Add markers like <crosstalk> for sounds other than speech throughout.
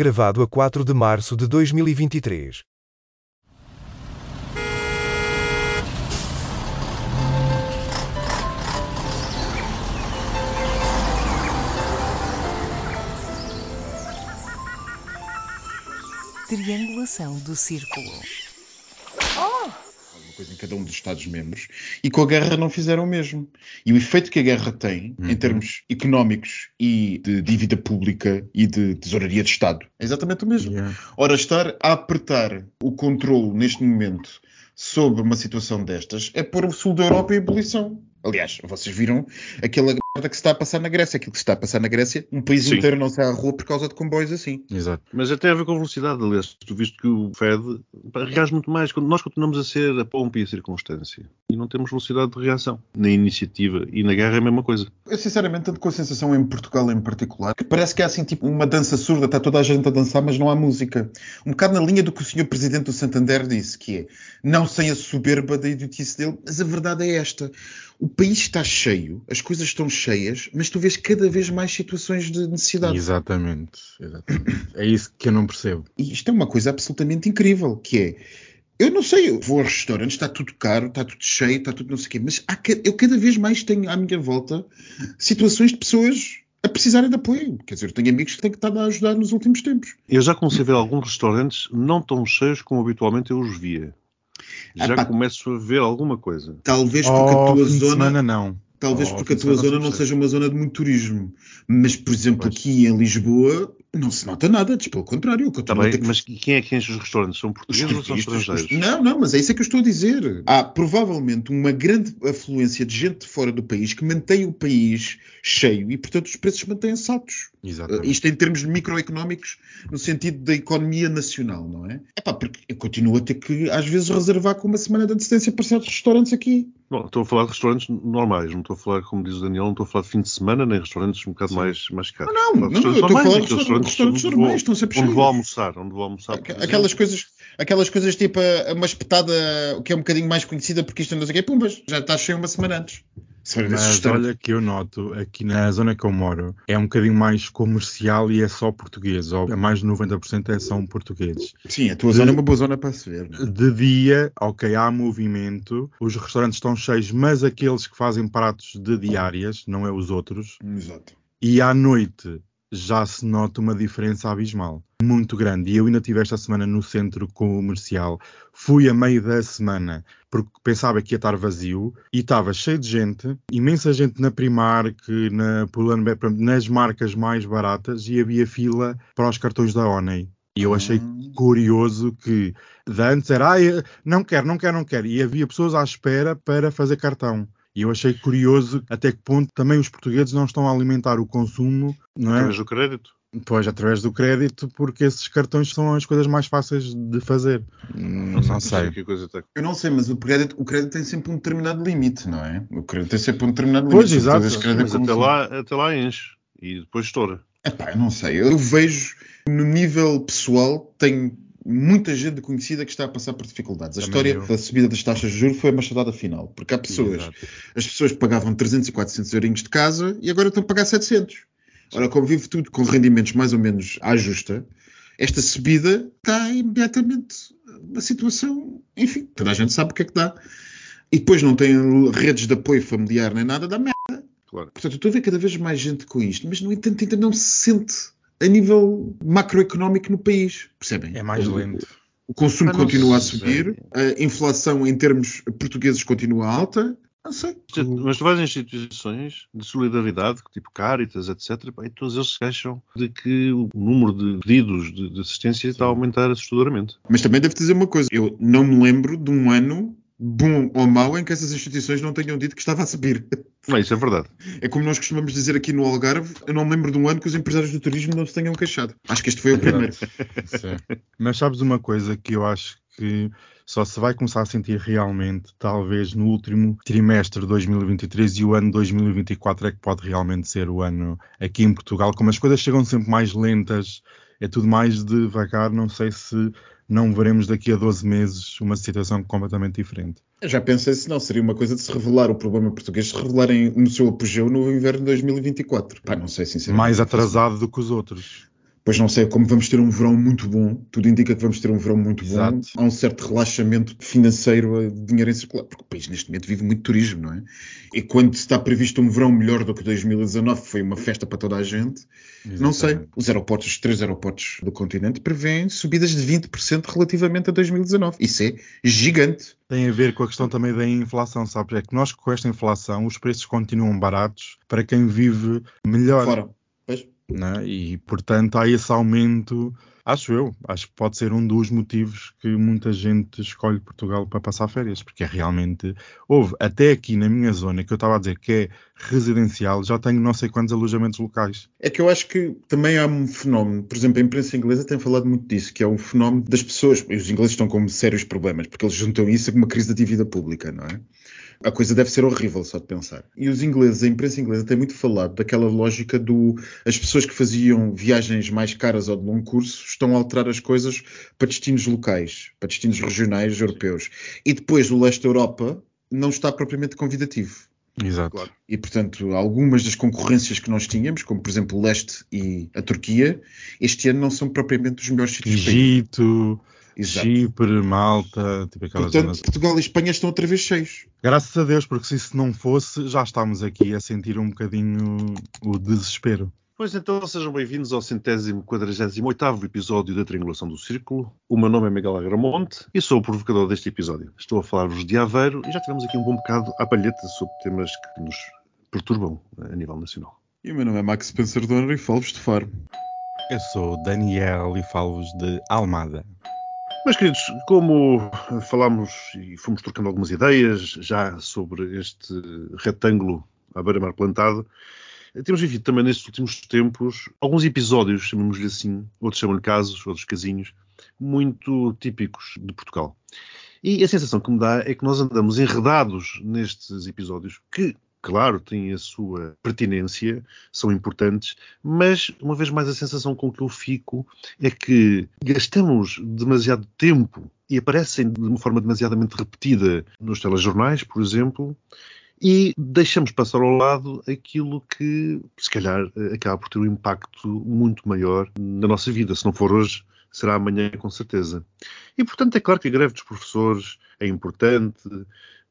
Gravado a 4 de março de 2023. Triangulação do círculo. Coisa em cada um dos Estados-membros, e com a guerra não fizeram o mesmo. E o efeito que a guerra tem, em termos económicos e de dívida pública e de tesouraria de Estado, é exatamente o mesmo. Yeah. Ora, estar a apertar o controle neste momento sobre uma situação destas é pôr o sul da Europa em ebulição. Aliás, vocês viram aquela merda que se está a passar na Grécia. Aquilo que se está a passar na Grécia, um país Sim. inteiro não sai à rua por causa de comboios assim. Exato. Mas até a ver com a velocidade, aliás, tu viste que o Fed reage muito mais. Quando nós continuamos a ser a pompa e a circunstância e não temos velocidade de reação. Na iniciativa e na guerra é a mesma coisa. Eu sinceramente ando com a sensação em Portugal em particular que parece que há assim tipo uma dança surda, está toda a gente a dançar, mas não há música. Um bocado na linha do que o senhor Presidente do Santander disse, que é não sem a soberba da idiotice dele, mas a verdade é esta. O país está cheio, as coisas estão cheias, mas tu vês cada vez mais situações de necessidade. Exatamente. Exatamente. É isso que eu não percebo. E isto é uma coisa absolutamente incrível, que é, eu não sei, eu vou a restaurantes, está tudo caro, está tudo cheio, está tudo não sei o quê, mas há eu cada vez mais tenho à minha volta situações de pessoas a precisarem de apoio. Quer dizer, eu tenho amigos que têm que estar a ajudar nos últimos tempos. Eu já comecei a ver alguns restaurantes não tão cheios como habitualmente eu os via. Já Ah, pá. começo a ver alguma coisa. Talvez porque a Oh, tua fim de zona... semana não. Talvez Oh, porque a tua zona não seja uma zona de muito turismo. Mas, por exemplo, Pois. aqui em Lisboa, não se nota nada. Diz, pelo contrário, a bem, ter que mas quem é que enche os restaurantes? São portugueses ou são estrangeiros? os- Não, não, mas é isso que eu estou a dizer. Há provavelmente uma grande afluência de gente de fora do país que mantém o país cheio e, portanto, os preços mantêm-se altos. Exatamente. Isto em termos microeconómicos, no sentido da economia nacional, não é? É pá, porque eu continuo a ter que, às vezes, reservar com uma semana de antecedência para certos restaurantes aqui. Bom, estou a falar de restaurantes normais, não estou a falar, como diz o Daniel, não estou a falar de fim de semana, nem restaurantes um bocado mais, mais caros. Não, não, Estou não, eu estou a falar de restaurantes- restaurantes onde normais, estão sempre Onde cheios. vou almoçar, onde vou almoçar. Aquelas coisas, aquelas coisas tipo a- uma espetada que é um bocadinho mais conhecida porque isto não sei o quê, pumbas, já está cheio uma semana antes. Mas olha que eu noto aqui na zona que eu moro é um bocadinho mais comercial e é só português. Ou mais de 90% é são portugueses. Sim, a tua zona é uma boa zona para se ver. não é? De dia, ok, há movimento, os restaurantes estão cheios, mas aqueles que fazem pratos de diárias, não é os outros. Exato. E à noite já se nota uma diferença abismal, muito grande. E eu ainda tive esta semana no centro comercial. Fui a meio da semana porque pensava que ia estar vazio e estava cheio de gente, imensa gente na Primark, na Pull&Bear, nas marcas mais baratas e havia fila para os cartões da Oney. E eu achei Hum. curioso que de antes era, ah, não quero, não quero, não quero. E havia pessoas à espera para fazer cartão. E eu achei curioso até que ponto também os portugueses não estão a alimentar o consumo, não é? Através do crédito. Pois, através do crédito, porque esses cartões são as coisas mais fáceis de fazer. Hum, Não sei. Que coisa está... Eu não sei, mas o crédito, o crédito tem sempre um determinado limite, não é? O crédito tem sempre um determinado Pois, limite. exato. As créditos Mas até lá, até lá enche. E depois estoura. Epá, eu não sei. Eu vejo, no nível pessoal, tenho muita gente conhecida que está a passar por dificuldades. A Também história eu. da subida das taxas de juros foi uma chatada final. Porque há pessoas, Exato. as pessoas pagavam 300 e 400 eurinhos de casa e agora estão a pagar 700. Ora, como vive tudo com rendimentos mais ou menos à justa, esta subida está imediatamente uma situação, enfim, toda a gente sabe o que é que dá. E depois não tem redes de apoio familiar nem nada, dá merda. Claro. Portanto, eu estou a ver cada vez mais gente com isto, mas no entanto ainda não se sente a nível macroeconómico no país. Percebem? É mais lento. O consumo continua a subir, a inflação em termos portugueses continua alta. Não sei. Mas tu vais em instituições de solidariedade, tipo Caritas, etc., e todos eles se queixam de que o número de pedidos de, de assistência está a aumentar assustadoramente. Mas também devo dizer uma coisa: eu não me lembro de um ano, bom ou mau, em que essas instituições não tenham dito que estava a subir. Não, isso é verdade. É como nós costumamos dizer aqui no Algarve: eu não me lembro de um ano que os empresários do turismo não se tenham queixado. Acho que este foi o primeiro. <laughs> Sim. Mas sabes uma coisa que eu acho que só se vai começar a sentir realmente, talvez no último trimestre de 2023 e o ano 2024 é que pode realmente ser o ano aqui em Portugal. Como as coisas chegam sempre mais lentas, é tudo mais devagar, não sei se não veremos daqui a 12 meses uma situação completamente diferente. Eu já pensei se não seria uma coisa de se revelar o problema português, se revelarem no seu apogeu no inverno de 2024. Pá, não sei sinceramente. Mais atrasado do que os outros. Pois não sei, como vamos ter um verão muito bom, tudo indica que vamos ter um verão muito Exato. bom, há um certo relaxamento financeiro de dinheiro em circular, porque o país neste momento vive muito turismo, não é? E quando está previsto um verão melhor do que 2019, foi uma festa para toda a gente, não sei. Exatamente. Os aeroportos, os três aeroportos do continente prevêem subidas de 20% relativamente a 2019. Isso é gigante. Tem a ver com a questão também da inflação, sabe? É que nós com esta inflação os preços continuam baratos para quem vive melhor. Fora. Né? E, portanto, há esse aumento, acho eu, acho que pode ser um dos motivos que muita gente escolhe Portugal para passar férias, porque é realmente houve, até aqui na minha zona, que eu estava a dizer que é residencial, já tenho não sei quantos alojamentos locais. É que eu acho que também há um fenómeno, por exemplo, a imprensa inglesa tem falado muito disso, que é um fenómeno das pessoas, os ingleses estão com sérios problemas, porque eles juntam isso com uma crise da dívida pública, não é? A coisa deve ser horrível só de pensar. E os ingleses, a imprensa inglesa tem muito falado daquela lógica do as pessoas que faziam viagens mais caras ou de longo curso estão a alterar as coisas para destinos locais, para destinos regionais europeus. E depois o leste da Europa não está propriamente convidativo. Exato. Claro. E, portanto, algumas das concorrências que nós tínhamos, como por exemplo o leste e a Turquia, este ano não são propriamente os melhores sítios para. Egito, Exato. Chipre, Malta, tipo aquelas Portanto, zonas. Portugal e Espanha estão outra vez cheios. Graças a Deus, porque se isso não fosse, já estamos aqui a sentir um bocadinho o desespero. Pois então, sejam bem-vindos ao centésimo quadragésimo oitavo episódio da Triangulação do Círculo. O meu nome é Miguel Agramonte e sou o provocador deste episódio. Estou a falar-vos de Aveiro e já tivemos aqui um bom bocado à palheta sobre temas que nos perturbam a nível nacional. E o meu nome é Max Spencer Donner e falo-vos de Faro. Eu sou Daniel e falo-vos de Almada. Meus queridos, como falámos e fomos trocando algumas ideias já sobre este retângulo à beira-mar plantado, temos vivido também nestes últimos tempos alguns episódios, chamemos-lhe assim, outros chamam-lhe casos, outros casinhos, muito típicos de Portugal. E a sensação que me dá é que nós andamos enredados nestes episódios que, claro, têm a sua pertinência, são importantes, mas uma vez mais a sensação com que eu fico é que gastamos demasiado tempo e aparecem de uma forma demasiadamente repetida nos telejornais, por exemplo, e deixamos passar ao lado aquilo que, se calhar, eh, acaba por ter um impacto muito maior na nossa vida. Se não for hoje, será amanhã, com certeza. E, portanto, é claro que a greve dos professores é importante,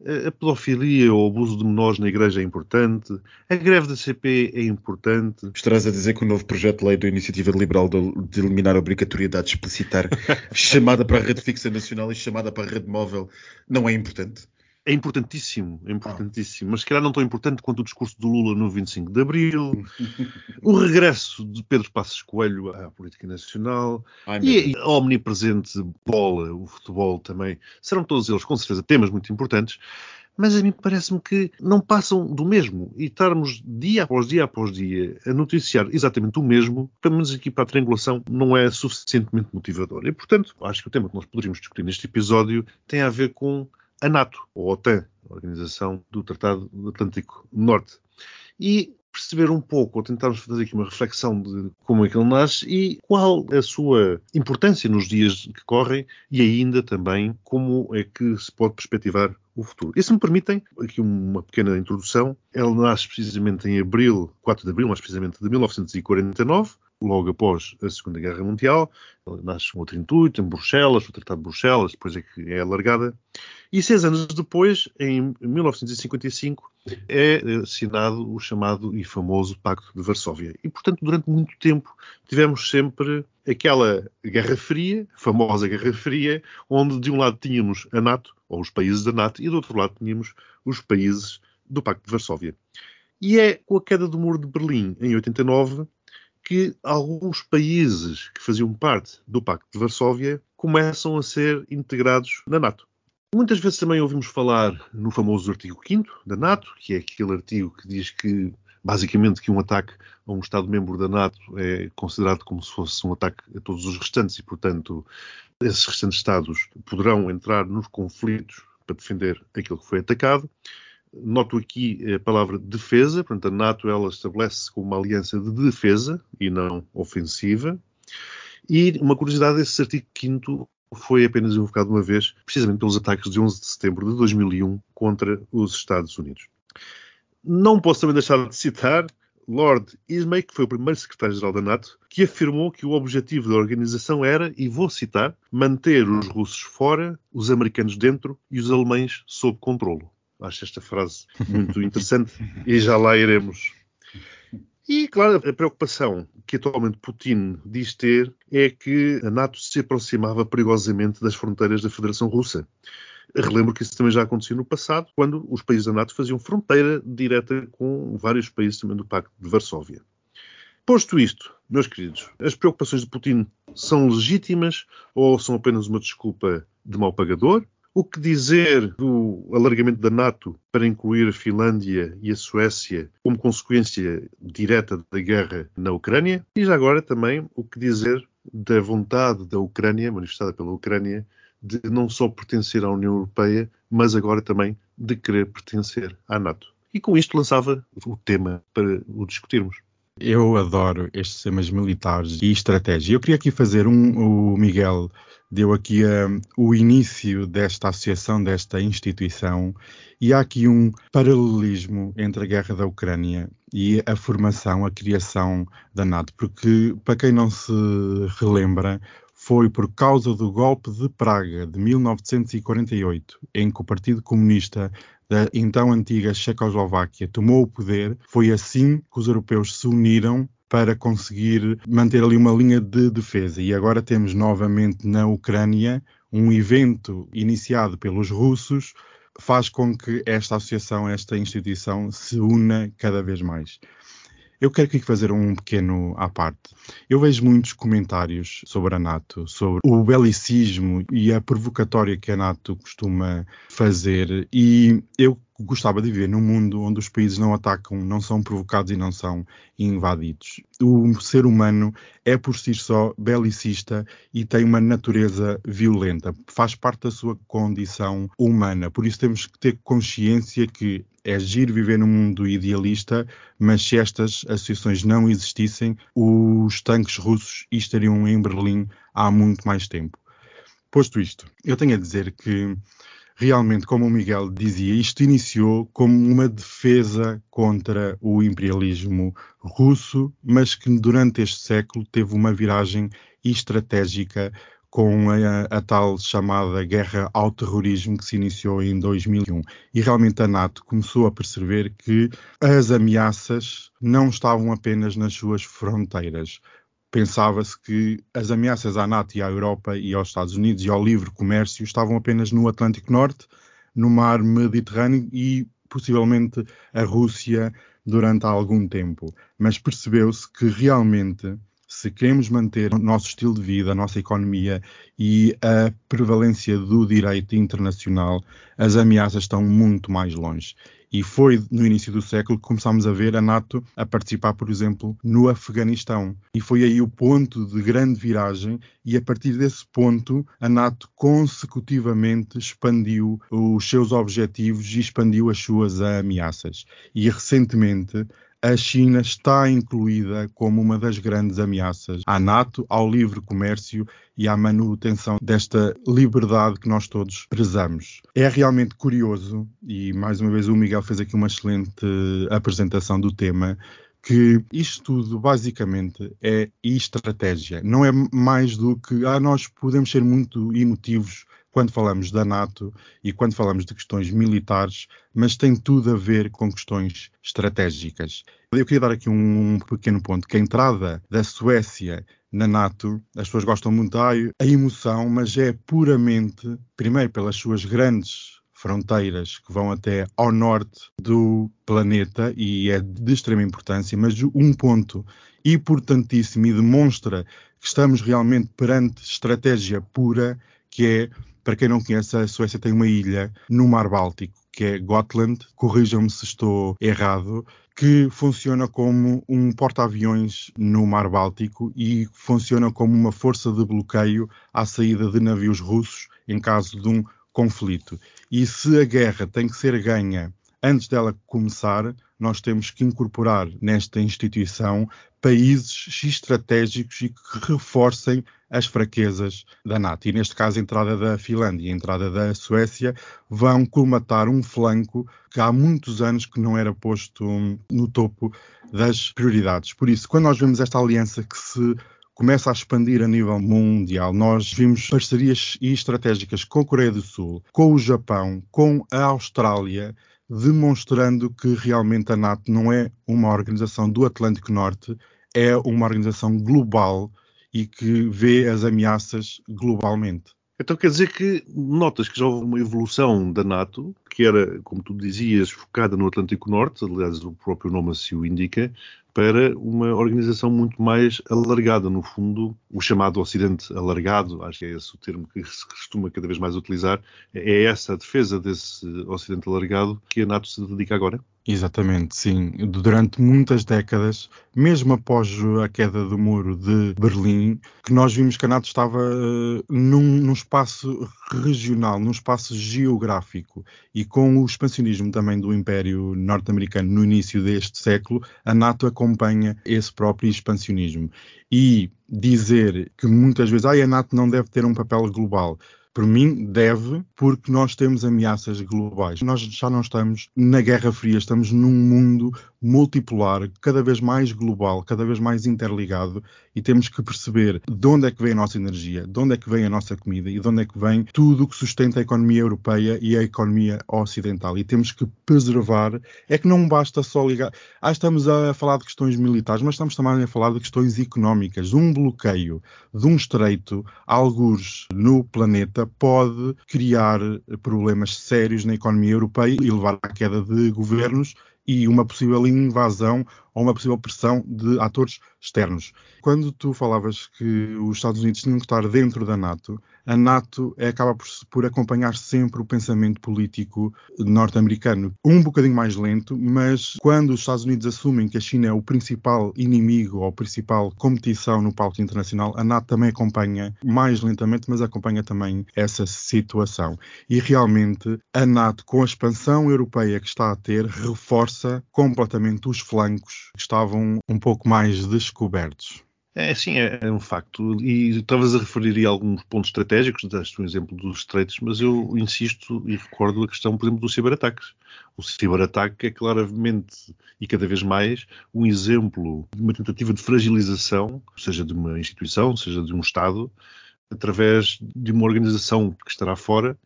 a pedofilia ou o abuso de menores na igreja é importante, a greve da CP é importante. Estarás a dizer que o novo projeto de lei da Iniciativa Liberal de, eliminar a obrigatoriedade de explicitar <laughs> chamada para a rede fixa nacional e chamada para a rede móvel não é importante? É importantíssimo, é importantíssimo, mas se calhar não tão importante quanto o discurso do Lula no 25 de Abril, <laughs> o regresso de Pedro Passos Coelho à política nacional Ai, e a omnipresente bola, o futebol também, serão todos eles com certeza temas muito importantes, mas a mim parece-me que não passam do mesmo. E estarmos dia após dia após dia a noticiar exatamente o mesmo, pelo menos aqui para a triangulação, não é suficientemente motivador. E, portanto, acho que o tema que nós poderíamos discutir neste episódio tem a ver com a NATO, ou OTAN, a Organização do Tratado do Atlântico Norte. E perceber um pouco, ou tentarmos fazer aqui uma reflexão de como é que ele nasce e qual a sua importância nos dias que correm e ainda também como é que se pode perspectivar o futuro. E se me permitem, aqui uma pequena introdução, ele nasce precisamente em abril, 4 de abril, mais precisamente de 1949, logo após a Segunda Guerra Mundial. Nasce com outro intuito, em Bruxelas, o Tratado de Bruxelas, depois é que é alargada. E seis anos depois, em 1955, é assinado o chamado e famoso Pacto de Varsóvia. E, portanto, durante muito tempo tivemos sempre aquela Guerra Fria, famosa Guerra Fria, onde de um lado tínhamos a NATO, ou os países da NATO, e do outro lado tínhamos os países do Pacto de Varsóvia. E é com a queda do Muro de Berlim, em 89, que alguns países que faziam parte do Pacto de Varsóvia começam a ser integrados na NATO. Muitas vezes também ouvimos falar no famoso artigo 5 da NATO, que é aquele artigo que diz que, basicamente, que um ataque a um Estado-membro da NATO é considerado como se fosse um ataque a todos os restantes e, portanto, esses restantes Estados poderão entrar nos conflitos para defender aquilo que foi atacado. Noto aqui a palavra defesa, portanto, a NATO ela estabelece como uma aliança de defesa e não ofensiva. E uma curiosidade, esse artigo 5 foi apenas invocado uma vez, precisamente pelos ataques de 11 de setembro de 2001 contra os Estados Unidos. Não posso também deixar de citar Lord Ismay, que foi o primeiro secretário-geral da NATO, que afirmou que o objetivo da organização era, e vou citar, manter os russos fora, os americanos dentro e os alemães sob controlo. Acho esta frase muito interessante e já lá iremos. E, claro, a preocupação que atualmente Putin diz ter é que a NATO se aproximava perigosamente das fronteiras da Federação Russa. Relembro que isso também já aconteceu no passado, quando os países da NATO faziam fronteira direta com vários países também do Pacto de Varsóvia. Posto isto, meus queridos, as preocupações de Putin são legítimas ou são apenas uma desculpa de mau pagador? O que dizer do alargamento da NATO para incluir a Finlândia e a Suécia como consequência direta da guerra na Ucrânia? E já agora também o que dizer da vontade da Ucrânia, manifestada pela Ucrânia, de não só pertencer à União Europeia, mas agora também de querer pertencer à NATO. E com isto lançava o tema para o discutirmos. Eu adoro estes temas militares e estratégia. Eu queria aqui fazer um. O Miguel deu aqui uh, o início desta associação, desta instituição, e há aqui um paralelismo entre a guerra da Ucrânia e a formação, a criação da NATO, porque, para quem não se relembra, foi por causa do golpe de Praga de 1948, em que o Partido Comunista da então antiga Checoslováquia tomou o poder, foi assim que os europeus se uniram para conseguir manter ali uma linha de defesa. E agora temos novamente na Ucrânia um evento iniciado pelos russos faz com que esta associação, esta instituição se una cada vez mais. Eu quero aqui fazer um pequeno à parte. Eu vejo muitos comentários sobre a NATO, sobre o belicismo e a provocatória que a NATO costuma fazer, e eu gostava de viver num mundo onde os países não atacam, não são provocados e não são invadidos. O ser humano é por si só belicista e tem uma natureza violenta, faz parte da sua condição humana. Por isso temos que ter consciência que é agir viver num mundo idealista, mas se estas associações não existissem, os tanques russos estariam em Berlim há muito mais tempo. Posto isto, eu tenho a dizer que realmente, como o Miguel dizia, isto iniciou como uma defesa contra o imperialismo russo, mas que durante este século teve uma viragem estratégica com a, a, tal chamada guerra ao terrorismo que se iniciou em 2001. E realmente a NATO começou a perceber que as ameaças não estavam apenas nas suas fronteiras pensava-se que as ameaças à NATO e à Europa e aos Estados Unidos e ao livre comércio estavam apenas no Atlântico Norte, no mar Mediterrâneo e possivelmente a Rússia durante algum tempo. Mas percebeu-se que realmente, se queremos manter o nosso estilo de vida, a nossa economia e a prevalência do direito internacional, as ameaças estão muito mais longe. E foi no início do século que começámos a ver a NATO a participar, por exemplo, no Afeganistão. E foi aí o ponto de grande viragem, e a partir desse ponto, a NATO consecutivamente expandiu os seus objetivos e expandiu as suas ameaças. E recentemente, a China está incluída como uma das grandes ameaças à NATO, ao livre comércio e à manutenção desta liberdade que nós todos prezamos. É realmente curioso, e mais uma vez o Miguel fez aqui uma excelente apresentação do tema, que isto tudo basicamente é estratégia. Não é mais do que ah, nós podemos ser muito emotivos quando falamos da NATO e quando falamos de questões militares, mas tem tudo a ver com questões estratégicas. Eu queria dar aqui um pequeno ponto, que a entrada da Suécia na NATO, as pessoas gostam muito da emoção, mas é puramente, primeiro pelas suas grandes fronteiras que vão até ao norte do planeta e é de extrema importância, mas um ponto importantíssimo e demonstra que estamos realmente perante estratégia pura, que é para quem não conhece, a Suécia tem uma ilha no Mar Báltico, que é Gotland, corrijam-me se estou errado, que funciona como um porta-aviões no Mar Báltico e funciona como uma força de bloqueio à saída de navios russos em caso de um conflito. E se a guerra tem que ser ganha antes dela começar, nós temos que incorporar nesta instituição países estratégicos e que reforcem as fraquezas da NATO. E neste caso, a entrada da Finlândia e a entrada da Suécia vão colmatar um flanco que há muitos anos que não era posto no topo das prioridades. Por isso, quando nós vemos esta aliança que se começa a expandir a nível mundial. Nós vimos parcerias estratégicas com a Coreia do Sul, com o Japão, com a Austrália, demonstrando que realmente a NATO não é uma organização do Atlântico Norte, é uma organização global e que vê as ameaças globalmente. Então quer dizer que notas que já houve uma evolução da NATO, que era, como tu dizias, focada no Atlântico Norte, aliás o próprio nome assim o indica, para uma organização muito mais alargada, no fundo, o chamado Ocidente alargado, acho que é esse o termo que se costuma cada vez mais utilizar, é essa a defesa desse Ocidente alargado que a NATO se dedica agora? Exatamente, sim. Durante muitas décadas, mesmo após a queda do muro de Berlim, que nós vimos que a NATO estava uh, num, num, espaço regional, num espaço geográfico, e com o expansionismo também do Império Norte-Americano no início deste século, a NATO acompanha esse próprio expansionismo. E dizer que muitas vezes ah, a NATO não deve ter um papel global. Por mim, deve, porque nós temos ameaças globais. Nós já não estamos na Guerra Fria, estamos num mundo multipolar, cada vez mais global, cada vez mais interligado, e temos que perceber de onde é que vem a nossa energia, de onde é que vem a nossa comida e de onde é que vem tudo o que sustenta a economia europeia e a economia ocidental. E temos que preservar. É que não basta só ligar. Ah, estamos a falar de questões militares, mas estamos também a falar de questões económicas. Um bloqueio de um estreito, algures no planeta, pode criar problemas sérios na economia europeia e levar à queda de governos e uma possível invasão ou uma possível pressão de atores externos. Quando tu falavas que os Estados Unidos tinham que estar dentro da NATO, a NATO acaba por, por acompanhar sempre o pensamento político norte-americano. Um bocadinho mais lento, mas quando os Estados Unidos assumem que a China é o principal inimigo ou principal competição no palco internacional, a NATO também acompanha mais lentamente, mas acompanha também essa situação. E realmente a NATO, com a expansão europeia que está a ter, reforça completamente os flancos que estavam um pouco mais descobertos. É, sim, é, é, um facto. E estavas a referir a alguns pontos estratégicos, daste um exemplo dos estreitos, mas eu insisto e recordo a questão, por exemplo, dos ciberataques. O ciberataque é claramente e cada vez mais um exemplo de uma tentativa de fragilização, seja de uma instituição, seja de um Estado, através de uma organização que estará fora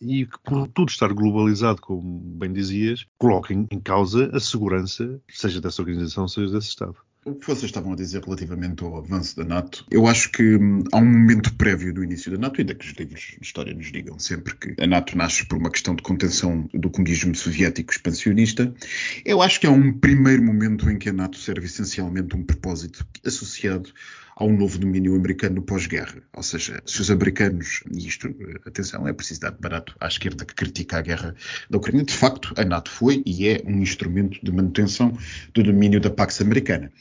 e que, por tudo estar globalizado, como bem dizias, coloca em, em causa a segurança, seja dessa organização, seja desse Estado. O que vocês estavam a dizer relativamente ao avanço da NATO, eu acho que hum, há um momento prévio do início da NATO, ainda que os livros de história nos digam sempre que a NATO nasce por uma questão de contenção do comunismo soviético expansionista. Eu acho que há um primeiro momento em que a NATO serve essencialmente um propósito associado a um novo domínio americano no pós-guerra. Ou seja, se os americanos, e isto, atenção, é preciso dar barato à esquerda que critica a guerra da Ucrânia, de facto, a NATO foi e é um instrumento de manutenção do domínio da Pax Americana.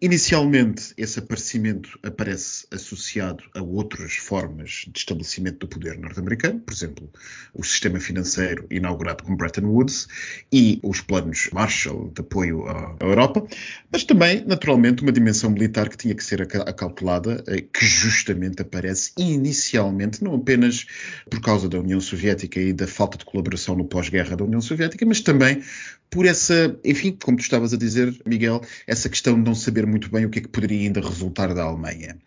Inicialmente, esse aparecimento aparece associado a outras formas de estabelecimento do poder norte-americano, por exemplo, o sistema financeiro inaugurado com Bretton Woods e os planos Marshall de apoio à Europa, mas também, naturalmente, uma dimensão militar que tinha que ser acautelada, eh, que justamente aparece inicialmente, não apenas por causa da União Soviética e da falta de colaboração no pós-guerra da União Soviética, mas também por essa, enfim, como tu estavas a dizer, Miguel, essa questão de não saber muito bem o que é que poderia ainda resultar da Alemanha.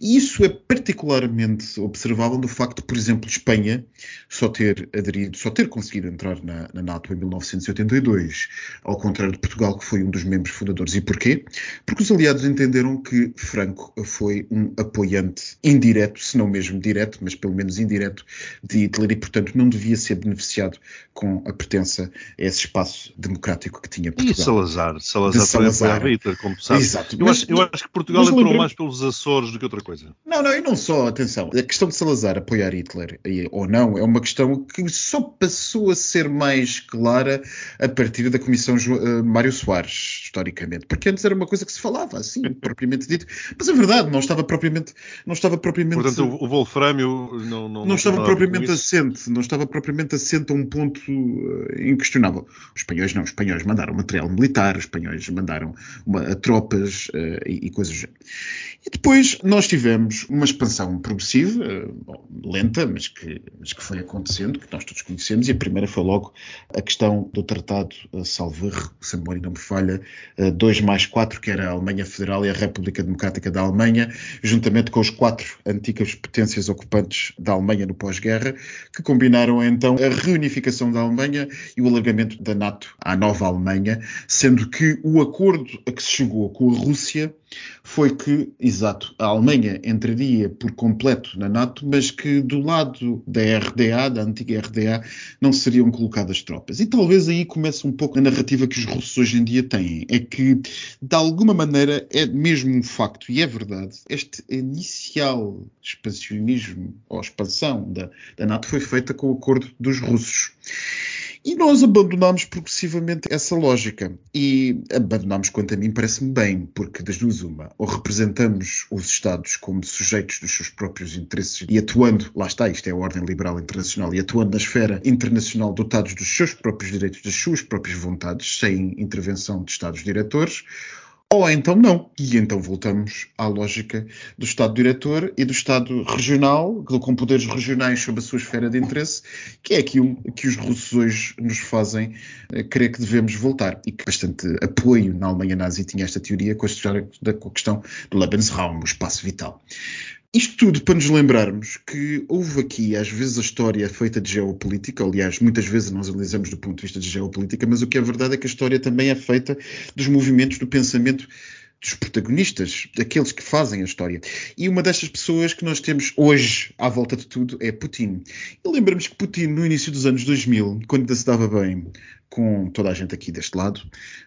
E isso é particularmente observável no facto de, por exemplo, Espanha só ter aderido, só ter conseguido entrar na, na NATO em 1982, ao contrário de Portugal, que foi um dos membros fundadores. E porquê? Porque os aliados entenderam que Franco foi um apoiante indireto, se não mesmo direto, mas pelo menos indireto, de Hitler e, portanto, não devia ser beneficiado com a pertença a esse espaço democrático que tinha Portugal. E Salazar? Salazar, Salazar. também Hitler, como sabes. Exato. Eu, mas, acho, eu acho que Portugal entrou lembrei... mais pelos Açores do que outra coisa. Não, não, e não só, atenção. A questão de Salazar apoiar Hitler ou não é uma questão que só passou a ser mais clara a partir da Comissão uh, Mário Soares historicamente, porque antes era uma coisa que se falava assim, <laughs> propriamente dito, mas é verdade, não estava propriamente, não estava propriamente. Portanto, o, o Wolframio não, não, não estava propriamente assente, não estava propriamente assente a um ponto uh, inquestionável. Os espanhóis não, os espanhóis mandaram material militar, os espanhóis mandaram uma, tropas uh, e, e, coisas do género. E depois nós tivemos uma expansão progressiva, uh, lenta, mas que, mas que foi acontecendo, que nós todos conhecemos, e a primeira foi logo a questão do Tratado uh, Salver, se a memória não me falha, 2 mais 4, que era a Alemanha Federal e a República Democrática da Alemanha, juntamente com os quatro antigas potências ocupantes da Alemanha no pós-guerra, que combinaram então a reunificação da Alemanha e o alargamento da NATO à nova Alemanha, sendo que o acordo a que se chegou com a Rússia foi que, exato, a Alemanha entraria por completo na NATO, mas que do lado da RDA, da antiga RDA, não seriam colocadas tropas. E talvez aí comece um pouco a narrativa que os russos hoje em dia têm. É que, de alguma maneira, é mesmo um facto, e é verdade, este inicial expansionismo ou expansão da, da NATO foi feita com o acordo dos russos. E nós abandonámos progressivamente essa lógica. E abandonámos, quanto a mim, parece-me bem, porque das duas uma, ou representamos os Estados como sujeitos dos seus próprios interesses e atuando, lá está, isto é a ordem liberal internacional, e atuando na esfera internacional dotados dos seus próprios direitos, das suas próprias vontades, sem intervenção de Estados diretores, ou então não. E então voltamos à lógica do Estado-diretor e do Estado regional, com poderes regionais sob a sua esfera de interesse, que é aquilo que os russos hoje nos fazem uh, crer que devemos voltar. E que bastante apoio na Alemanha nazi tinha esta teoria com a questão do Lebensraum, o espaço vital. Isto tudo para nos lembrarmos que houve aqui, às vezes, a história feita de geopolítica. Aliás, muitas vezes nós analisamos do ponto de vista de geopolítica, mas o que é verdade é que a história também é feita dos movimentos do pensamento dos protagonistas, daqueles que fazem a história. E uma destas pessoas que nós temos hoje à volta de tudo é Putin. E lembramos que Putin, no início dos anos 2000, quando ainda se dava bem com toda a gente aqui deste lado,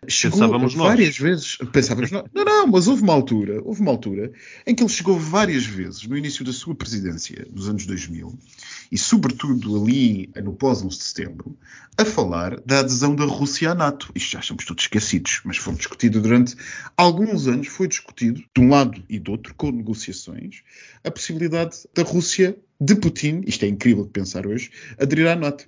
chegou Pensávamos várias nós. vezes. Pensávamos nós. Não, não, mas houve uma altura, houve uma altura em que ele chegou várias vezes no início da sua presidência, nos anos 2000, e sobretudo ali no pós-11 de setembro, a falar da adesão da Rússia à NATO. Isto já estamos todos esquecidos, mas foi discutido durante alguns anos, foi discutido de um lado e do outro, com negociações, a possibilidade da Rússia de Putin, isto é incrível de pensar hoje, aderir à NATO.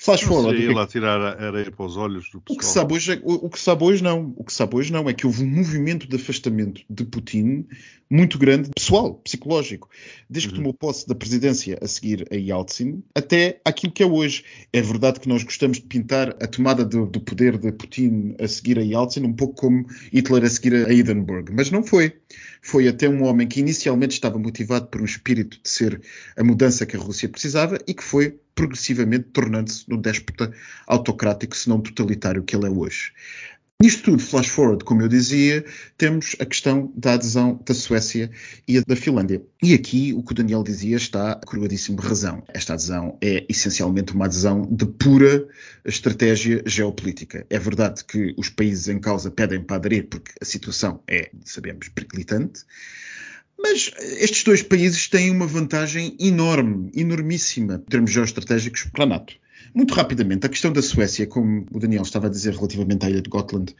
Flash forward. Ia lá tirar a areia para os olhos do pessoal. O que, sabe hoje é, o, o, que sabe hoje não. O que sabe hoje não é que houve um movimento de afastamento de Putin muito grande, pessoal, psicológico, desde que uhum. tomou posse da presidência a seguir a Yeltsin, até aquilo que é hoje. É verdade que nós gostamos de pintar a tomada do, do poder de Putin a seguir a Yeltsin um pouco como Hitler a seguir a Hindenburg, mas não foi. Foi até um homem que inicialmente estava motivado por um espírito de ser a mudança que a Rússia precisava e que foi progressivamente tornando-se no déspota autocrático, se não totalitário que ele é hoje. Nisto tudo, flash forward, como eu dizia, temos a questão da adesão da Suécia e da Finlândia. E aqui o que o Daniel dizia está coroadíssimo razão. Esta adesão é essencialmente uma adesão de pura estratégia geopolítica. É verdade que os países em causa pedem para aderir porque a situação é, sabemos, periclitante. Mas estes dois países têm uma vantagem enorme, enormíssima, em termos geoestratégicos, para a NATO. Muito rapidamente, a questão da Suécia, como o Daniel estava a dizer relativamente à ilha de Gotland,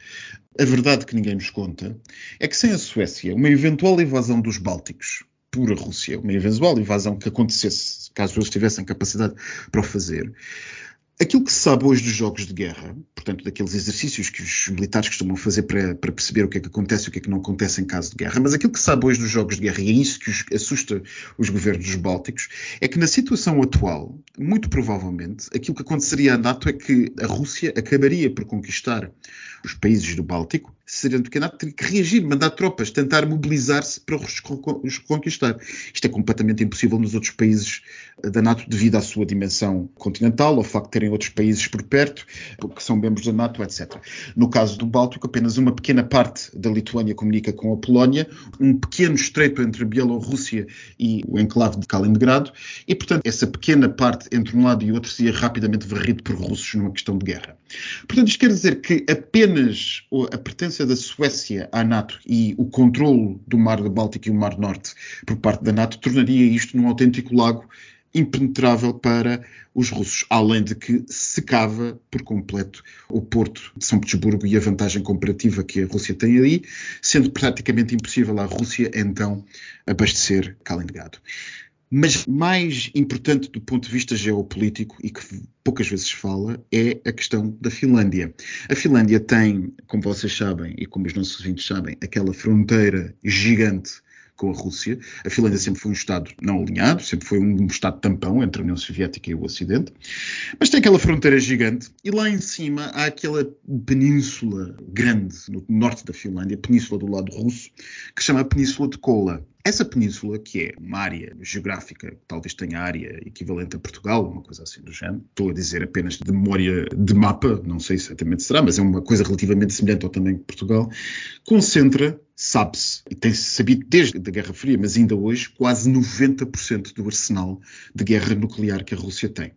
a verdade que ninguém nos conta é que sem a Suécia, uma eventual invasão dos Bálticos por a Rússia, uma eventual invasão que acontecesse, caso eles tivessem capacidade para o fazer, Aquilo que se sabe hoje dos jogos de guerra, portanto, daqueles exercícios que os militares costumam fazer para, para, perceber o que é que acontece e o que é que não acontece em caso de guerra, mas aquilo que se sabe hoje dos jogos de guerra, e é isso que os, assusta os governos Bálticos, é que na situação atual, muito provavelmente, aquilo que aconteceria à NATO é que a Rússia acabaria por conquistar os países do Báltico, que a NATO teria que reagir, mandar tropas, tentar mobilizar-se para os conquistar. Isto é completamente impossível nos outros países da NATO devido à sua dimensão continental, ao facto de terem outros países por perto, que são membros da NATO, etc. No caso do Báltico, apenas uma pequena parte da Lituânia comunica com a Polónia, um pequeno estreito entre a Bielorrússia e o enclave de Kaliningrado, e, portanto, essa pequena parte entre um lado e outro seria rapidamente varrido por russos numa questão de guerra. Portanto, isto quer dizer que apenas a pertença da Suécia à NATO e o controle do Mar do Báltico e o Mar Norte por parte da NATO tornaria isto num autêntico lago impenetrável para os russos, além de que secava por completo o porto de São Petersburgo e a vantagem comparativa que a Rússia tem ali, sendo praticamente impossível à Rússia então abastecer Kaliningrado. Mas mais importante do ponto de vista geopolítico e que poucas vezes fala é a questão da Finlândia. A Finlândia tem, como vocês sabem e como os nossos ouvintes sabem, aquela fronteira gigante com a Rússia. A Finlândia sempre foi um Estado não alinhado, sempre foi um Estado tampão entre a União Soviética e o Ocidente, mas tem aquela fronteira gigante e lá em cima há aquela península grande no norte da Finlândia, península do lado russo, que se chama Península de Kola. Essa península, que é uma área geográfica, talvez tenha área equivalente a Portugal, uma coisa assim do género, estou a dizer apenas de memória de mapa, não sei exatamente será, mas é uma coisa relativamente semelhante ao tamanho de Portugal, concentra, sabe-se, e tem-se sabido desde a Guerra Fria, mas ainda hoje, quase 90% do arsenal de guerra nuclear que a Rússia tem.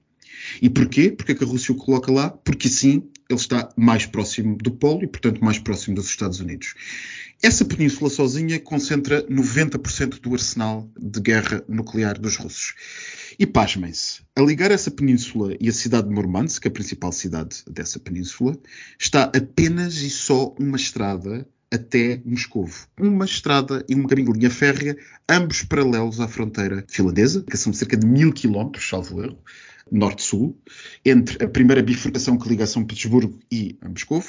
E porquê? Porque é que a Rússia o coloca lá? Porque assim ele está mais próximo do polo e, portanto, mais próximo dos Estados Unidos. Essa península sozinha concentra 90% do arsenal de guerra nuclear dos russos. E pasmem-se, a ligar essa península e a cidade de Murmansk, a principal cidade dessa península, está apenas e só uma estrada até Moscovo. Uma estrada e um de linha férrea, ambos paralelos à fronteira finlandesa, que são cerca de mil quilómetros, salvo erro, norte-sul, entre a primeira bifurcação que liga São Petersburgo e Moscou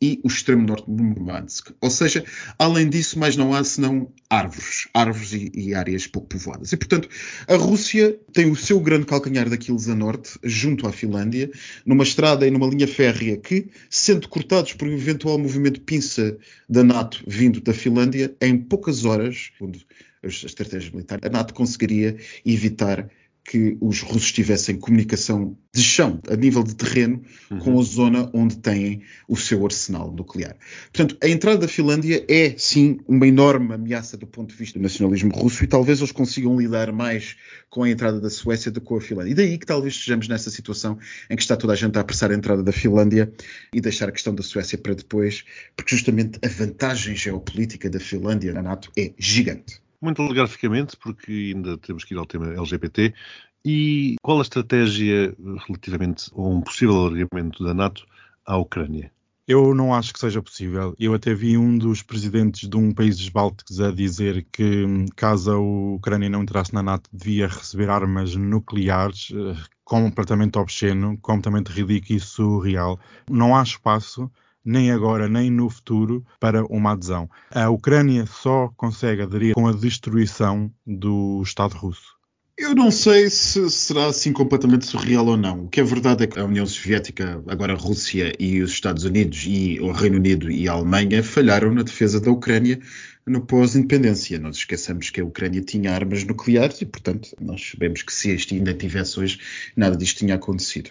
e o extremo norte de Murmansk. Ou seja, além disso, mais não há senão árvores, árvores e, e, áreas pouco povoadas. E, portanto, a Rússia tem o seu grande calcanhar daqueles a norte, junto à Finlândia, numa estrada e numa linha férrea que, sendo cortados por um eventual movimento pinça da NATO vindo da Finlândia, em poucas horas, segundo as estratégias militares, a NATO conseguiria evitar que os russos tivessem comunicação de chão, a nível de terreno, uhum. com a zona onde têm o seu arsenal nuclear. Portanto, a entrada da Finlândia é, sim, uma enorme ameaça do ponto de vista do nacionalismo russo e talvez eles consigam lidar mais com a entrada da Suécia do que com a Finlândia. E daí que talvez estejamos nessa situação em que está toda a gente a apressar a entrada da Finlândia e deixar a questão da Suécia para depois, porque justamente a vantagem geopolítica da Finlândia na NATO é gigante. Muito telegraficamente, porque ainda temos que ir ao tema LGBT. E qual a estratégia relativamente a um possível alargamento da NATO à Ucrânia? Eu não acho que seja possível. Eu até vi um dos presidentes de um países bálticos a dizer que, caso a Ucrânia não entrasse na NATO, devia receber armas nucleares, eh, completamente obsceno, completamente ridículo e surreal. Não há espaço nem agora nem no futuro, para uma adesão. A Ucrânia só consegue aderir com a destruição do Estado russo. Eu não sei se será assim completamente surreal ou não. O que é verdade é que a União Soviética, agora a Rússia e os Estados Unidos e o Reino Unido e a Alemanha falharam na defesa da Ucrânia no pós-independência. Nós esqueçamos que a Ucrânia tinha armas nucleares e, portanto, nós sabemos que se este ainda tivesse hoje, nada disto tinha acontecido.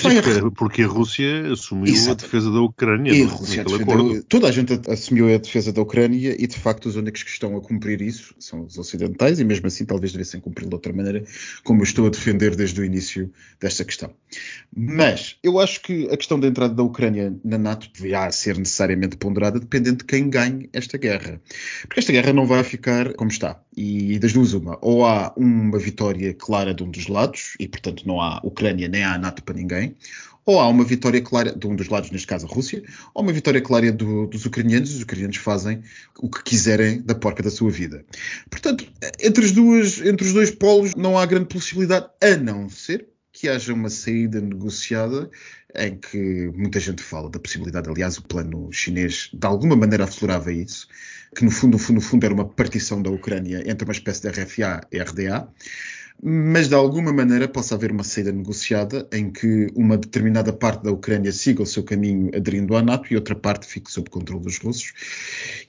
Porque, porque a Rússia assumiu Exato. a defesa da Ucrânia. E a Rússia defendeu, toda a gente assumiu a defesa da Ucrânia e, de facto, os únicos que estão a cumprir isso são os ocidentais e, mesmo assim, talvez devessem cumprir de outra maneira, como eu estou a defender desde o início desta questão. Mas eu acho que a questão da entrada da Ucrânia na NATO deverá ser necessariamente ponderada dependendo de quem ganhe esta guerra. Porque esta guerra não vai ficar como está. E das duas, uma. Ou há uma vitória clara de um dos lados, e, portanto, não há Ucrânia nem há NATO para ninguém ninguém, ou há uma vitória clara de um dos lados, neste caso a Rússia, ou uma vitória clara do, dos ucranianos, e os ucranianos fazem o que quiserem da porca da sua vida. Portanto, entre, as duas, entre os dois polos não há grande possibilidade, a não ser que haja uma saída negociada em que muita gente fala da possibilidade, aliás, o plano chinês de alguma maneira aflorava isso, que no fundo, no fundo, no fundo era uma partição da Ucrânia entre uma espécie de RFA e RDA mas de alguma maneira possa haver uma saída negociada em que uma determinada parte da Ucrânia siga o seu caminho aderindo à NATO e outra parte fique sob controle dos russos.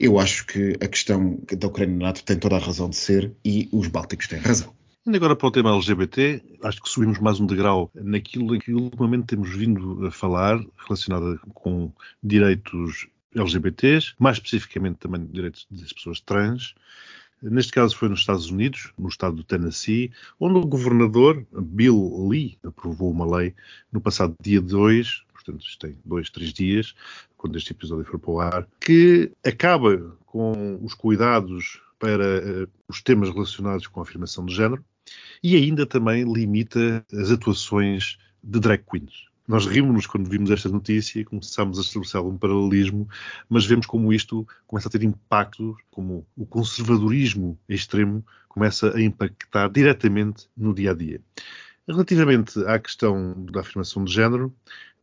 Eu acho que a questão da Ucrânia na NATO tem toda a razão de ser e os bálticos têm razão. E agora para o tema LGBT, acho que subimos mais um degrau naquilo que ultimamente temos vindo a falar, relacionado com direitos LGBTs, mais especificamente também direitos das pessoas trans. Neste caso foi nos Estados Unidos, no estado do Tennessee, onde o governador Bill Lee aprovou uma lei no passado dia 2, portanto isto tem dois, três dias, quando este episódio for para o ar, que acaba com os cuidados para uh, os temas relacionados com a afirmação de género e ainda também limita as atuações de drag queens. Nós rimos-nos quando vimos esta notícia e começamos a estabelecer algum paralelismo, mas vemos como isto começa a ter impacto, como o conservadorismo extremo começa a impactar diretamente no dia a dia. Relativamente à questão da afirmação de género,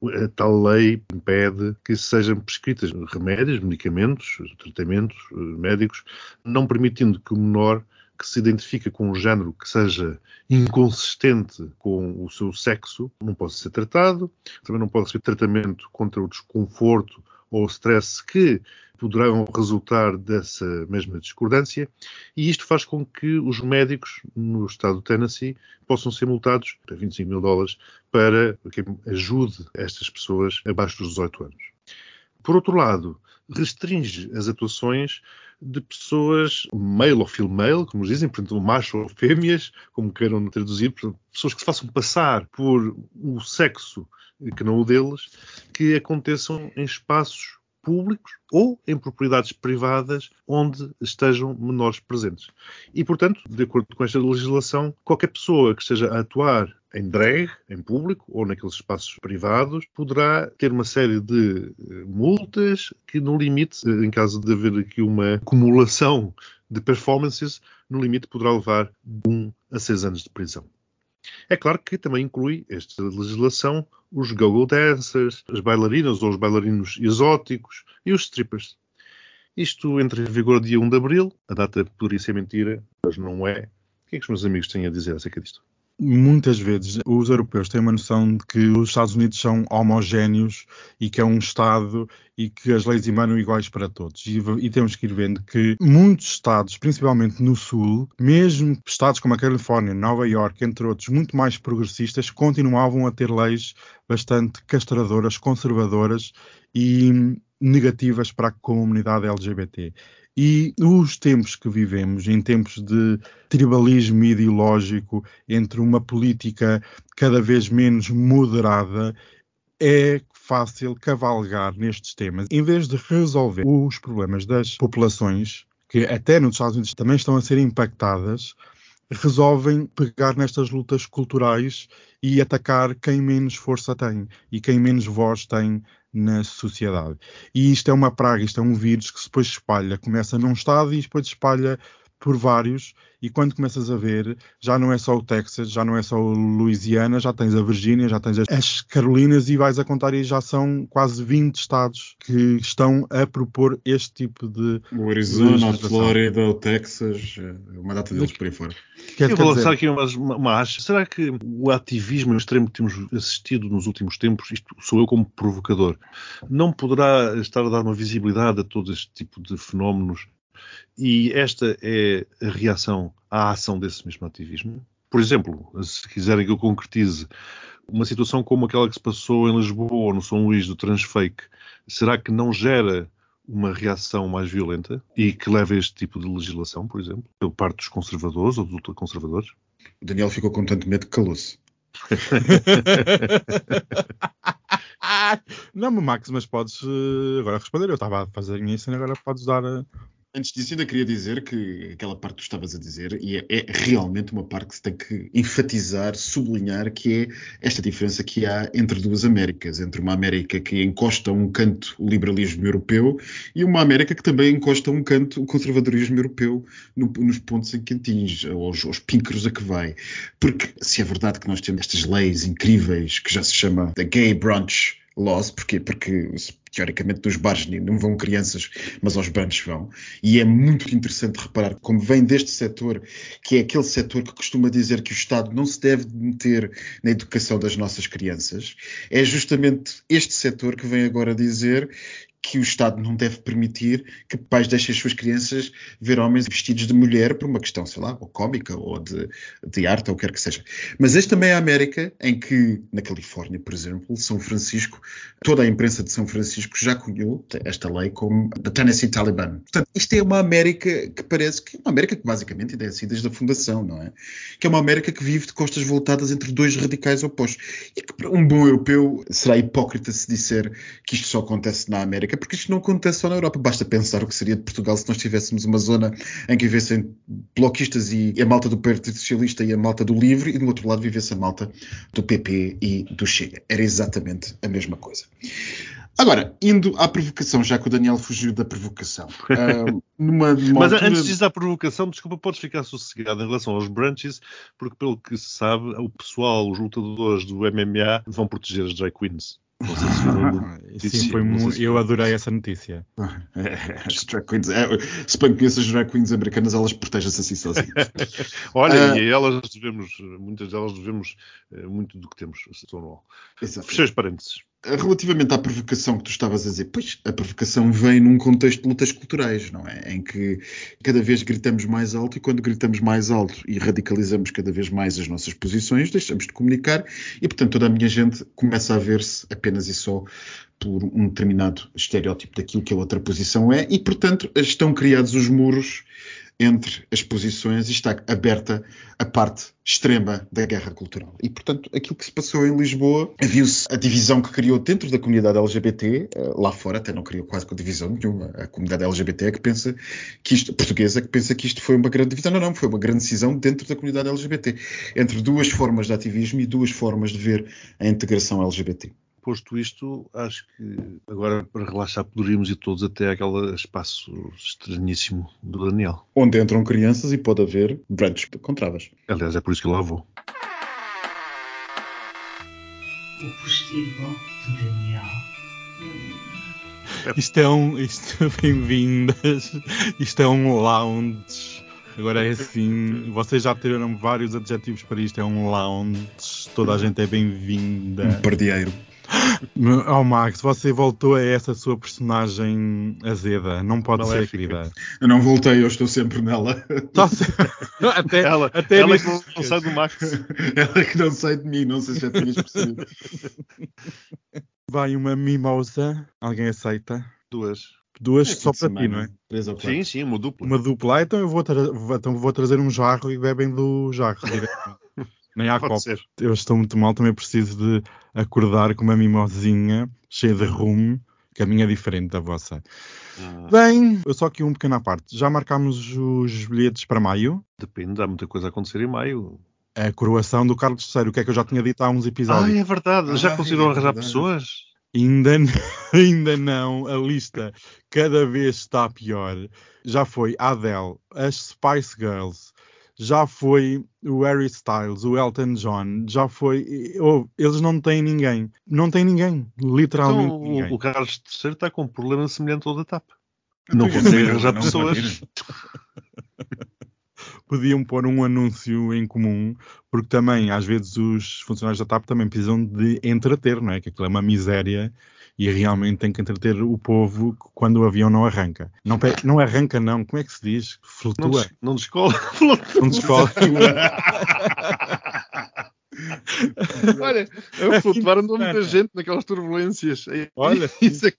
a tal lei impede que sejam prescritas remédios, medicamentos, tratamentos eh, médicos, não permitindo que o menor que se identifica com um género que seja inconsistente com o seu sexo não possa ser tratado, também não pode receber tratamento contra o desconforto ou o stress que poderão resultar dessa mesma discordância, e isto faz com que os médicos no estado do Tennessee possam ser multados a 25 mil dólares para que ajude estas pessoas abaixo dos 18 anos. Por outro lado, restringe as atuações de pessoas male ou female, como dizem, portanto, macho ou fêmeas, como queiram traduzir, pessoas que se façam passar por o sexo que não o deles, que aconteçam em espaços públicos ou em propriedades privadas onde estejam menores presentes. E, portanto, de acordo com esta legislação, qualquer pessoa que esteja a atuar em drag, em público ou naqueles espaços privados, poderá ter uma série de eh, multas que, no limite, em caso de haver aqui uma acumulação de performances, no limite poderá levar de 1 a 6 anos de prisão. É claro que também inclui esta legislação os go-go dancers, as bailarinas ou os bailarinos exóticos e os strippers. Isto entra em vigor dia 1 de abril, a data poderia ser mentira, mas não é. O que é que os meus amigos têm a dizer acerca disto? Muitas vezes os europeus têm uma noção de que os Estados Unidos são homogéneos e que é um Estado e que as leis emanam iguais para todos. E, e, temos que ir vendo que muitos Estados, principalmente no Sul, mesmo Estados como a Califórnia, Nova York, entre outros, muito mais progressistas, continuavam a ter leis bastante castradoras, conservadoras e negativas para a comunidade LGBT. E os tempos que vivemos, em tempos de tribalismo ideológico entre uma política cada vez menos moderada, é fácil cavalgar nestes temas. Em vez de resolver os problemas das populações, que até nos Estados Unidos também estão a ser impactadas, resolvem pegar nestas lutas culturais e atacar quem menos força tem e quem menos voz tem na sociedade. E isto é uma praga, isto é um vírus que depois espalha, começa num estado e depois espalha por vários, e quando começas a ver, já não é só o Texas, já não é só o Louisiana, já tens a Virgínia, já tens as Carolinas e vais a contar e já são quase 20 estados que estão a propor este tipo de. O Arizona, a Flórida, o Texas, é uma data deles por aí fora. Quer, Eu vou lançar aqui uma, uma acha. Será que o ativismo extremo que temos assistido nos últimos tempos, isto sou eu como provocador, não poderá estar a dar uma visibilidade a todo este tipo de fenómenos e esta é a reação à ação desse mesmo ativismo. Por exemplo, se quiserem que eu concretize uma situação como aquela que se passou em Lisboa ou no São Luís do Transfake, será que não gera uma reação mais violenta e que leva a este tipo de legislação, por exemplo, pela parte dos conservadores ou dos ultraconservadores? O Daniel ficou com tanto medo que calou-se. <laughs> não, Max, mas podes uh, agora responder. Eu estava a fazer a minha cena, agora podes dar. Uh... Antes disso, ainda queria dizer que aquela parte que tu estavas a dizer, e é, é, realmente uma parte que se tem que enfatizar, sublinhar, que é esta diferença que há entre duas Américas. Entre uma América que encosta um canto o liberalismo europeu e uma América que também encosta um canto o conservadorismo europeu no, nos pontos em que atinge, aos, aos píncaros a que vai. Porque se é verdade que nós temos estas leis incríveis que já se chama The Gay Brunch Laws, porquê? Porque teoricamente dos bares não vão crianças, mas aos bancos vão. E é muito interessante reparar como vem deste setor, que é aquele setor que costuma dizer que o Estado não se deve meter na educação das nossas crianças. É justamente este setor que vem agora dizer que o Estado não deve permitir que pais deixem as suas crianças ver homens vestidos de mulher por uma questão, sei lá, ou cómica, ou de, de arte, ou o que quer que seja. Mas este também é a América, em que, na Califórnia, por exemplo, São Francisco, toda a imprensa de São Francisco já cunhou esta lei como the Tennessee Taliban. Portanto, isto é uma América que parece que é uma América que basicamente é assim desde a fundação, não é? Que é uma América que vive de costas voltadas entre dois radicais opostos. E que para um bom europeu será hipócrita se disser que isto só acontece na América América, porque isto não acontece só na Europa. Basta pensar o que seria de Portugal se nós tivéssemos uma zona em que vivessem bloquistas e a malta do Partido Socialista e a malta do Livre, e do outro lado vivesse a malta do PP e do Chega. Era exatamente a mesma coisa. Agora, indo à provocação, já que o Daniel fugiu da provocação. Uh, <laughs> numa, numa Mas altura... antes de ir à provocação, desculpa, podes ficar sossegado em relação aos brunches, porque pelo que se sabe, o pessoal, os lutadores do MMA vão proteger as drag queens. Não sei se viram a notícia, Sim, foi não sei mu- se- eu adorei essa notícia. <laughs> As drag queens, é, se bem conheço as drag queens americanas, elas protegem-se assim sozinhas. <laughs> Olha, Ah. e elas devemos, muitas delas devemos eh, muito do que temos, Stonewall. Fechei os parênteses. Relativamente à provocação que tu estavas a dizer, pois a provocação vem num contexto de lutas culturais, não é? Em que cada vez gritamos mais alto e quando gritamos mais alto e radicalizamos cada vez mais as nossas posições, deixamos de comunicar e, portanto, toda a minha gente começa a ver-se apenas e só por um determinado estereótipo daquilo que a outra posição é e, portanto, estão criados os muros entre as posições e está aberta a parte extrema da guerra cultural. E, portanto, aquilo que se passou em Lisboa, viu-se a divisão que criou dentro da comunidade LGBT, eh, lá fora até não criou quase divisão nenhuma. A comunidade LGBT é que pensa que isto, portuguesa, que pensa que isto foi uma grande divisão. Não, não, foi uma grande decisão dentro da comunidade LGBT, entre duas formas de ativismo e duas formas de ver a integração LGBT. Posto isto, acho que agora para relaxar poderíamos ir todos até aquele espaço estranhíssimo do Daniel. Onde entram crianças e pode haver brunch com travas. Aliás, é por isso que eu lá vou. O postigo de Daniel. Isto é um. Isto, bem-vindas. Isto é um lounge. Agora é assim. Vocês já tiveram vários adjetivos para isto. É um lounge. Toda a gente é bem-vinda. Um pardieiro. Oh, Max, você voltou a essa sua personagem azeda. Não pode ser, Maléfica. querida. Eu não voltei, eu estou sempre nela. Tá se- <laughs> até, Ela, até ela nisso- que não, sai do Max. <laughs> Ela que não sai de mim, não sei se já tinhas percebido. <laughs> vai uma mimosa. Alguém aceita? Duas. Duas É só para ti, não é? Três ou quatro. Sim, sim, uma dupla. Uma dupla. Ah, então eu vou, tra então vou trazer um jarro e bebem do jarro. Nem há ser. Eu estou muito mal, também preciso de acordar com uma mimosinha cheia de rum, que a minha é diferente da vossa. Ah, Bem, eu só aqui um pequeno à parte. Já marcámos os bilhetes para maio. depende, há muita coisa a acontecer em maio. A coroação do Carlos III, o que é que eu já tinha dito há uns Ah, episódios. é verdade. Já Ah, conseguiram é arranjar verdade. pessoas? Ainda, n- <laughs> ainda não. A lista cada vez está pior. Já foi a Adele, as Spice Girls, já foi o Harry Styles, o Elton John, já foi. e- oh, eles não têm ninguém. Não têm ninguém. Literalmente Então, ninguém. o, o Carlos III está com um problema semelhante ao da TAP. Não consegue arranjar pessoas. <laughs> Podiam pôr um anúncio em comum, porque também, às vezes, os funcionários da TAP também precisam de entreter, não é? Que aquilo é uma miséria e realmente tem que entreter o povo quando o avião não arranca. Não, pe- não arranca, não. Como é que se diz? Flutua. não descola. <laughs> Não descola. Olha, a flutuar andou muita gente naquelas turbulências. É- Olha, Isso é que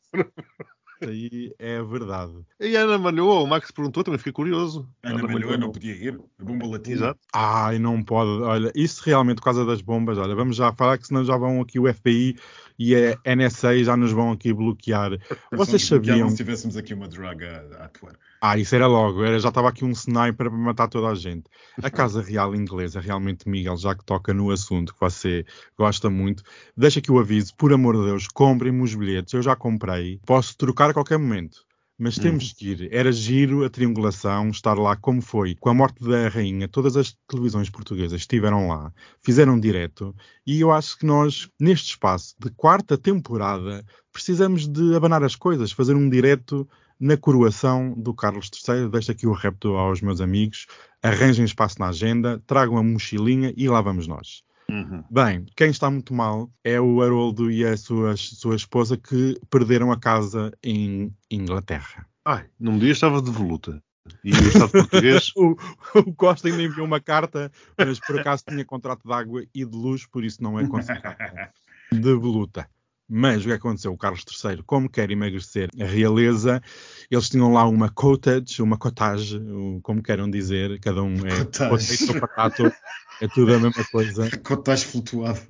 aí é verdade. E a Ana Malhoa, o Max perguntou, também fiquei curioso. Ana Malhoa não podia ir. A bomba latina. Exato. Ai, não pode. Olha, isso realmente por causa das bombas. Olha, vamos já falar que senão já vão aqui o FBI e a NSA já nos vão aqui bloquear. Vocês sabiam? Se tivéssemos aqui uma droga a atuar. Ah, isso era logo. Era, já estava aqui um sniper para matar toda a gente. A <laughs> Casa Real Inglesa, realmente, Miguel, já que toca no assunto que você gosta muito, deixa aqui o aviso, por amor de Deus, comprem-me os bilhetes. Eu já comprei. Posso trocar a qualquer momento. Mas temos que ir. Era giro a triangulação, estar lá como foi. Com a morte da rainha, todas as televisões portuguesas estiveram lá, fizeram direto, e eu acho que nós, neste espaço de quarta temporada, precisamos de abanar as coisas, fazer um direto na coroação do Carlos III. Deixo aqui o repto aos meus amigos. Arranjem espaço na agenda, tragam a mochilinha e lá vamos nós. Uhum. Bem, quem está muito mal é o Haroldo e a sua, sua esposa que perderam a casa em Inglaterra. Ai, num dia estava de voluta. E o Estado português. <laughs> O, o Costa ainda enviou uma carta, mas por acaso tinha contrato de água e de luz, por isso não é considerado <laughs> de voluta. Mas o que aconteceu? O Carlos III, como quer emagrecer a realeza, eles tinham lá uma cottage, uma cottage, como queiram dizer, cada um é Cottage. potato ou pacato, é tudo a mesma coisa. <laughs> Cottage flutuava. <laughs>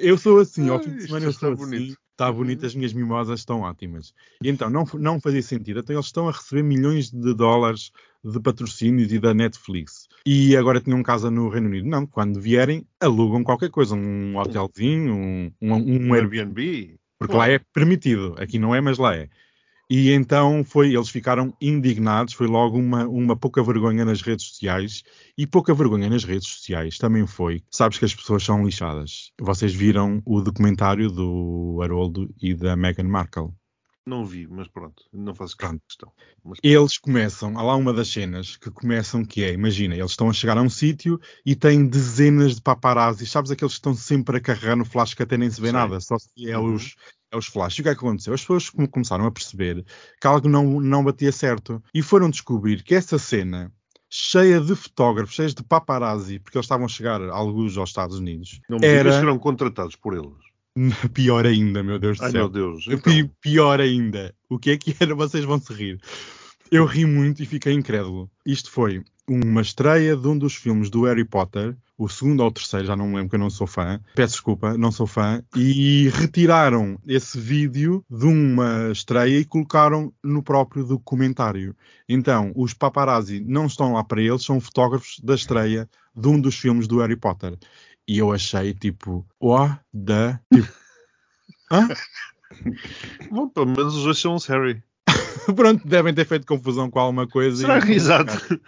Eu sou assim, ao fim de semana eu sou bonito. Está bonito, as minhas mimosas estão ótimas. E então, não, não fazia sentido. Então, eles estão a receber milhões de dólares de patrocínios e da Netflix. E agora tinham casa no Reino Unido. Não, quando vierem, alugam qualquer coisa. Um hotelzinho, um, um, um Airbnb. Airbnb. Porque lá é permitido. Aqui não é, mas lá é. E então foi, eles ficaram indignados, foi logo uma, uma pouca vergonha nas redes sociais. E pouca vergonha nas redes sociais também foi, sabes que as pessoas são lixadas. Vocês viram o documentário do Haroldo e da Meghan Markle. Não vi, mas pronto, não faço grande questão. Mas Eles começam, há lá uma das cenas que começam que é, imagina, eles estão a chegar a um sítio e têm dezenas de paparazzi, sabes aqueles que estão sempre a carregar no flash que até nem se vê nada, só se é Uhum. os, é os flash. E o que é que aconteceu? As pessoas come- começaram a perceber que algo não, não batia certo e foram descobrir que essa cena cheia de fotógrafos, cheia de paparazzi, porque eles estavam a chegar alguns aos Estados Unidos, não me digas era que serão contratados por eles. <laughs> pior ainda, meu Deus do Ai céu. meu Deus. Então, Pior ainda. O que é que era? <laughs> Vocês vão se rir. Eu ri muito e fiquei incrédulo. Isto foi uma estreia de um dos filmes do Harry Potter, o segundo ou o terceiro, já não me lembro que eu não sou fã. Peço desculpa, não sou fã. E retiraram esse vídeo de uma estreia e colocaram no próprio documentário. Então, os paparazzi não estão lá para eles, são fotógrafos da estreia de um dos filmes do Harry Potter. E eu achei tipo, what the. Tipo, <laughs> hã? bom, pelo menos os dois são os Harry. <laughs> Pronto, devem ter feito confusão com alguma coisa. Será e- que, exato.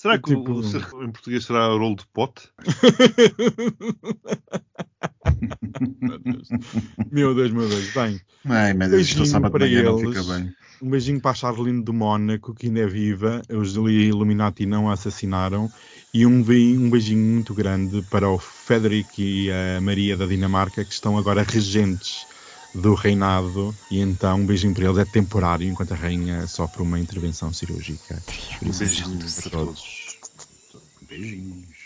Será que o- Tipo- o, será- em português será rolo de pote? <laughs> meu Deus, meu Deus. Bem, Ai, mas isto Beijinho sábado para manhã não eles. fica bem. um beijinho para a Charlene de Mónaco, que ainda é viva. Os Illuminati não a assassinaram. E um, um beijinho muito grande para o Frederico e a Maria da Dinamarca, que estão agora regentes do reinado. E então, um beijinho para eles. É temporário, enquanto a rainha sofre uma intervenção cirúrgica. Por isso, para para todos. Beijinhos.